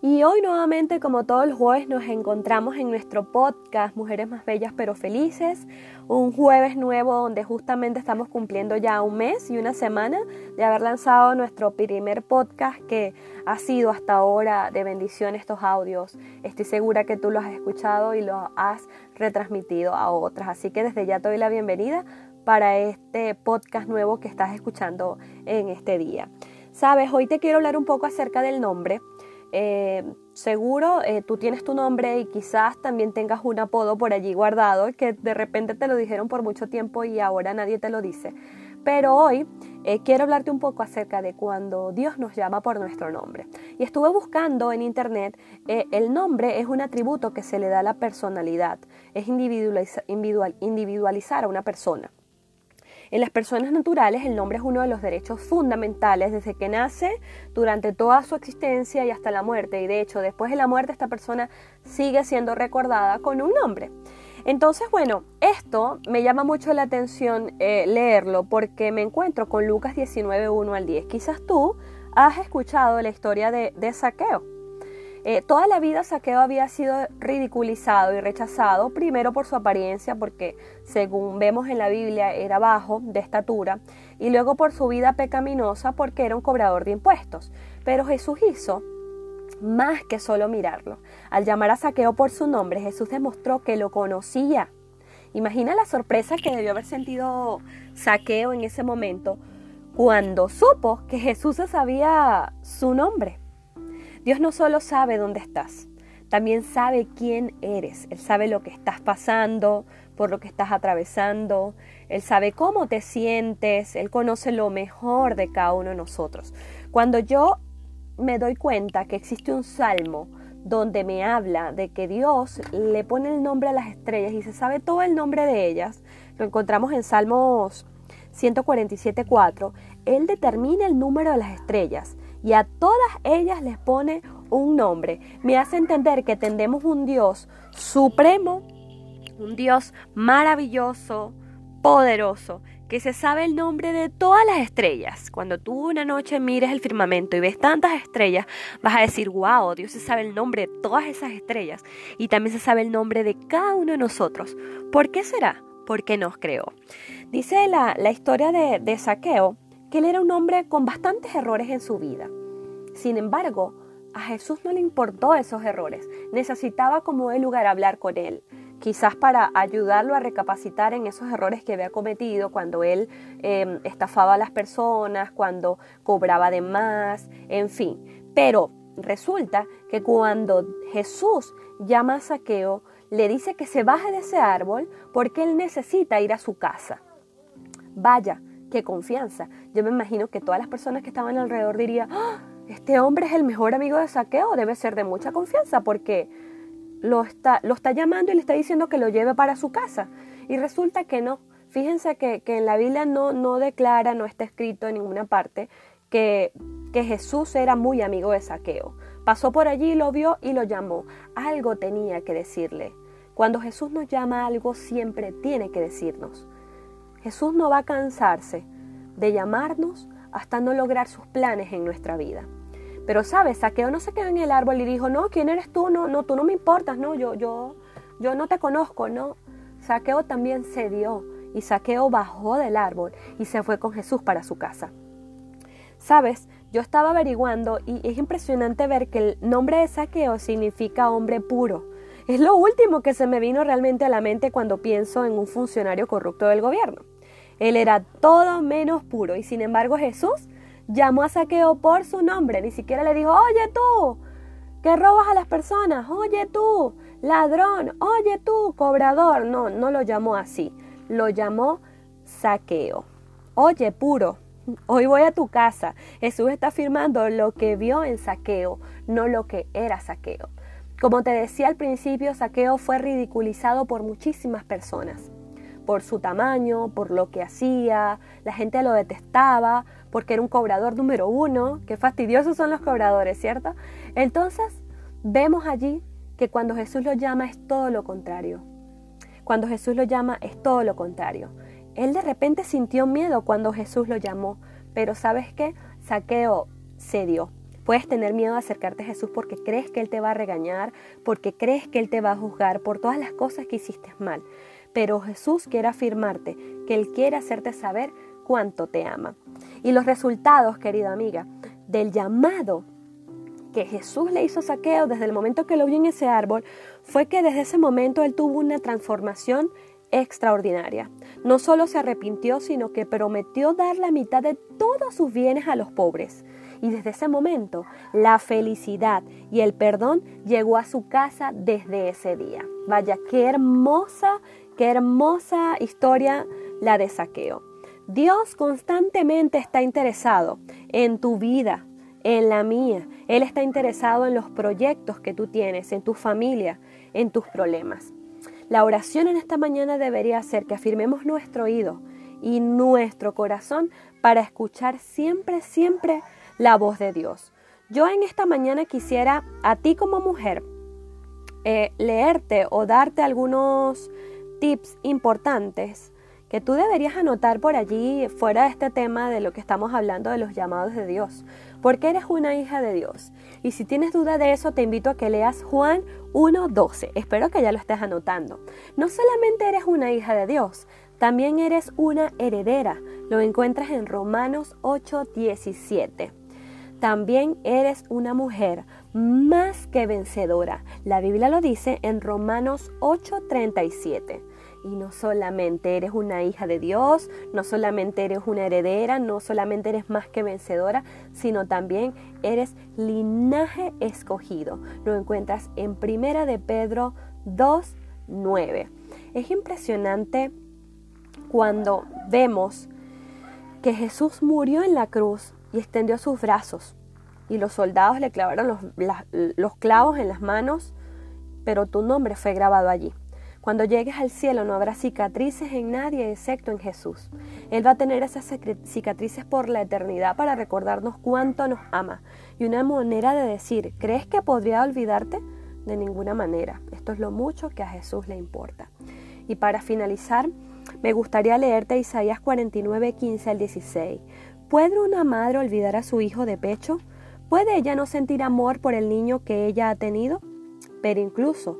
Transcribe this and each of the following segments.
Y hoy nuevamente, como todos los jueves, nos encontramos en nuestro podcast Mujeres más Bellas pero Felices. Un jueves nuevo donde justamente estamos cumpliendo ya un mes y una semana de haber lanzado nuestro primer podcast que ha sido hasta ahora de bendición estos audios. Estoy segura que tú lo has escuchado y lo has retransmitido a otras. Así que desde ya te doy la bienvenida para este podcast nuevo que estás escuchando en este día. Sabes, hoy te quiero hablar un poco acerca del nombre. Eh, seguro eh, tú tienes tu nombre y quizás también tengas un apodo por allí guardado que de repente te lo dijeron por mucho tiempo y ahora nadie te lo dice. Pero hoy eh, quiero hablarte un poco acerca de cuando Dios nos llama por nuestro nombre. Y estuve buscando en internet, el nombre es un atributo que se le da a la personalidad, es individualizar a una persona. En las personas naturales el nombre es uno de los derechos fundamentales desde que nace, durante toda su existencia y hasta la muerte. Y de hecho, después de la muerte esta persona sigue siendo recordada con un nombre. Entonces, bueno, esto me llama mucho la atención eh, leerlo porque me encuentro con Lucas 19, 1 al 10. Quizás tú has escuchado la historia de, de Saqueo. Eh, toda la vida Saqueo había sido ridiculizado y rechazado, primero por su apariencia, porque según vemos en la Biblia era bajo de estatura, y luego por su vida pecaminosa, porque era un cobrador de impuestos. Pero Jesús hizo más que solo mirarlo. Al llamar a Saqueo por su nombre, Jesús demostró que lo conocía. Imagina la sorpresa que debió haber sentido Saqueo en ese momento cuando supo que Jesús sabía su nombre. Dios no solo sabe dónde estás, también sabe quién eres. Él sabe lo que estás pasando, por lo que estás atravesando. Él sabe cómo te sientes. Él conoce lo mejor de cada uno de nosotros. Cuando yo me doy cuenta que existe un salmo donde me habla de que Dios le pone el nombre a las estrellas y se sabe todo el nombre de ellas, lo encontramos en Salmos 147.4, Él determina el número de las estrellas y a todas ellas les pone un nombre. Me hace entender que tendemos un Dios supremo, un Dios maravilloso, poderoso, que se sabe el nombre de todas las estrellas. Cuando tú una noche mires el firmamento y ves tantas estrellas, vas a decir, wow, Dios se sabe el nombre de todas esas estrellas y también se sabe el nombre de cada uno de nosotros. ¿Por qué será? Porque nos creó. Dice la, historia de, de Saqueo que él era un hombre con bastantes errores en su vida. Sin embargo, a Jesús no le importó esos errores, necesitaba como de lugar hablar con él, quizás para ayudarlo a recapacitar en esos errores que había cometido cuando él em, estafaba a las personas, cuando cobraba de más, en fin. Pero resulta que cuando Jesús llama a Saqueo, le dice que se baje de ese árbol porque él necesita ir a su casa. Vaya, qué confianza. Yo me imagino que todas las personas que estaban alrededor dirían, ¡Ah! este hombre es el mejor amigo de Saqueo, debe ser de mucha confianza porque lo está, lo está llamando y le está diciendo que lo lleve para su casa. Y resulta que no. Fíjense que, en la Biblia no, no declara, no está escrito en ninguna parte que, que Jesús era muy amigo de Saqueo. Pasó por allí, lo vio y lo llamó. Algo tenía que decirle. Cuando Jesús nos llama algo, siempre tiene que decirnos. Jesús no va a cansarse de llamarnos hasta no lograr sus planes en nuestra vida. Pero sabes, Saqueo no se quedó en el árbol y dijo, no, ¿quién eres tú? No, no, tú no me importas, no, yo, yo, yo no te conozco, no. Saqueo también cedió y Saqueo bajó del árbol y se fue con Jesús para su casa. Sabes, yo estaba averiguando y es impresionante ver que el nombre de Saqueo significa hombre puro. Es lo último que se me vino realmente a la mente cuando pienso en un funcionario corrupto del gobierno. Él era todo menos puro y sin embargo Jesús llamó a Saqueo por su nombre, ni siquiera le dijo, oye tú, que robas a las personas, oye tú, ladrón, oye tú, cobrador. No, no lo llamó así, lo llamó Saqueo. Oye, puro, hoy voy a tu casa. Jesús está afirmando lo que vio en Saqueo, no lo que era Saqueo. Como te decía al principio, Saqueo fue ridiculizado por muchísimas personas, por su tamaño, por lo que hacía, la gente lo detestaba porque era un cobrador número uno, qué fastidiosos son los cobradores, ¿cierto? Entonces, vemos allí que cuando Jesús lo llama es todo lo contrario. Cuando Jesús lo llama es todo lo contrario. Él de repente sintió miedo cuando Jesús lo llamó, pero ¿sabes qué? Saqueo cedió Puedes tener miedo de acercarte a Jesús porque crees que Él te va a regañar, porque crees que Él te va a juzgar por todas las cosas que hiciste mal. Pero Jesús quiere afirmarte que Él quiere hacerte saber cuánto te ama. Y los resultados, querida amiga, del llamado que Jesús le hizo Saqueo desde el momento que lo vio en ese árbol fue que desde ese momento él tuvo una transformación extraordinaria. No solo se arrepintió, sino que prometió dar la mitad de todos sus bienes a los pobres. Y desde ese momento, la felicidad y el perdón llegó a su casa desde ese día. Vaya, qué hermosa, qué hermosa historia la de saqueo. Dios constantemente está interesado en tu vida, en la mía. Él está interesado en los proyectos que tú tienes, en tu familia, en tus problemas. La oración en esta mañana debería ser que afirmemos nuestro oído y nuestro corazón para escuchar siempre, siempre la voz de Dios. Yo en esta mañana quisiera a ti como mujer eh, leerte o darte algunos tips importantes que tú deberías anotar por allí fuera de este tema de lo que estamos hablando de los llamados de Dios, porque eres una hija de Dios. Y si tienes duda de eso, te invito a que leas Juan 1.12. Espero que ya lo estés anotando. No solamente eres una hija de Dios, también eres una heredera. Lo encuentras en Romanos 8.17. También eres una mujer más que vencedora. La Biblia lo dice en Romanos 8:37. Y no solamente eres una hija de Dios, no solamente eres una heredera, no solamente eres más que vencedora, sino también eres linaje escogido. Lo encuentras en Primera de Pedro 2:9. Es impresionante cuando vemos que Jesús murió en la cruz y extendió sus brazos y los soldados le clavaron los, clavos en las manos, pero tu nombre fue grabado allí. Cuando llegues al cielo no habrá cicatrices en nadie excepto en Jesús. Él va a tener esas cicatrices por la eternidad para recordarnos cuánto nos ama. Y una manera de decir, ¿crees que podría olvidarte? De ninguna manera. Esto es lo mucho que a Jesús le importa. Y para finalizar, me gustaría leerte Isaías 49, 15 al 16. ¿Puede una madre olvidar a su hijo de pecho? ¿Puede ella no sentir amor por el niño que ella ha tenido? Pero incluso,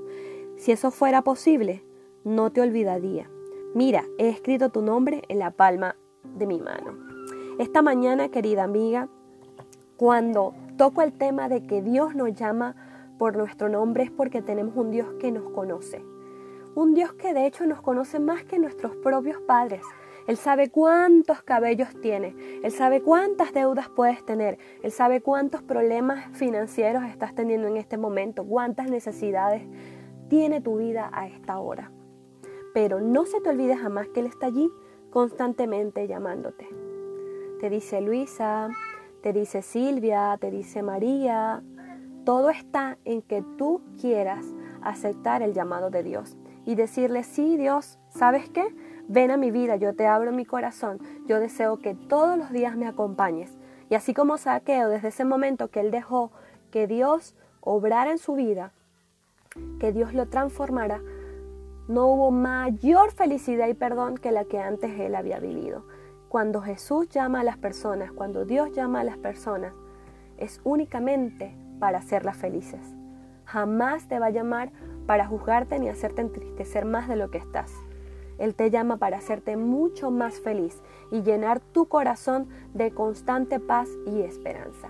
si eso fuera posible, no te olvidaría. Mira, he escrito tu nombre en la palma de mi mano. Esta mañana, querida amiga, cuando toco el tema de que Dios nos llama por nuestro nombre es porque tenemos un Dios que nos conoce. Un Dios que de hecho nos conoce más que nuestros propios padres. Él sabe cuántos cabellos tienes, Él sabe cuántas deudas puedes tener, Él sabe cuántos problemas financieros estás teniendo en este momento, cuántas necesidades tiene tu vida a esta hora. Pero no se te olvide jamás que Él está allí constantemente llamándote. Te dice Luisa, te dice Silvia, te dice María. Todo está en que tú quieras aceptar el llamado de Dios y decirle, sí Dios, ¿sabes qué? Ven a mi vida, yo te abro mi corazón, yo deseo que todos los días me acompañes. Y así como Saqueo, desde ese momento que él dejó que Dios obrara en su vida, que Dios lo transformara, no hubo mayor felicidad y perdón que la que antes él había vivido. Cuando Jesús llama a las personas, cuando Dios llama a las personas, es únicamente para hacerlas felices. Jamás te va a llamar para juzgarte ni hacerte entristecer más de lo que estás. Él te llama para hacerte mucho más feliz y llenar tu corazón de constante paz y esperanza.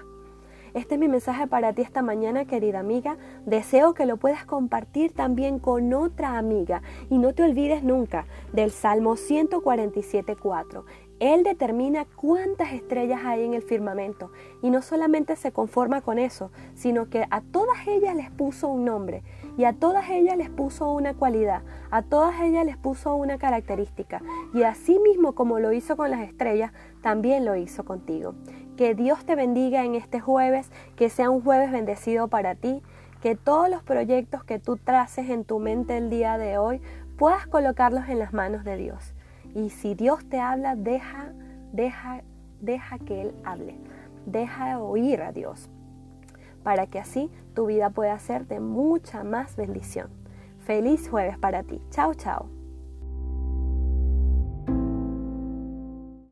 Este es mi mensaje para ti esta mañana, querida amiga. Deseo que lo puedas compartir también con otra amiga y no te olvides nunca del Salmo 147.4. Él determina cuántas estrellas hay en el firmamento. Y no solamente se conforma con eso, sino que a todas ellas les puso un nombre. Y a todas ellas les puso una cualidad, a todas ellas les puso una característica. Y así mismo como lo hizo con las estrellas, también lo hizo contigo. Que Dios te bendiga en este jueves, que sea un jueves bendecido para ti, que todos los proyectos que tú traces en tu mente el día de hoy puedas colocarlos en las manos de Dios y si Dios te habla, deja, deja, deja que Él hable. Deja oír a Dios para que así tu vida pueda ser de mucha más bendición. Feliz jueves para ti. Chao, chao.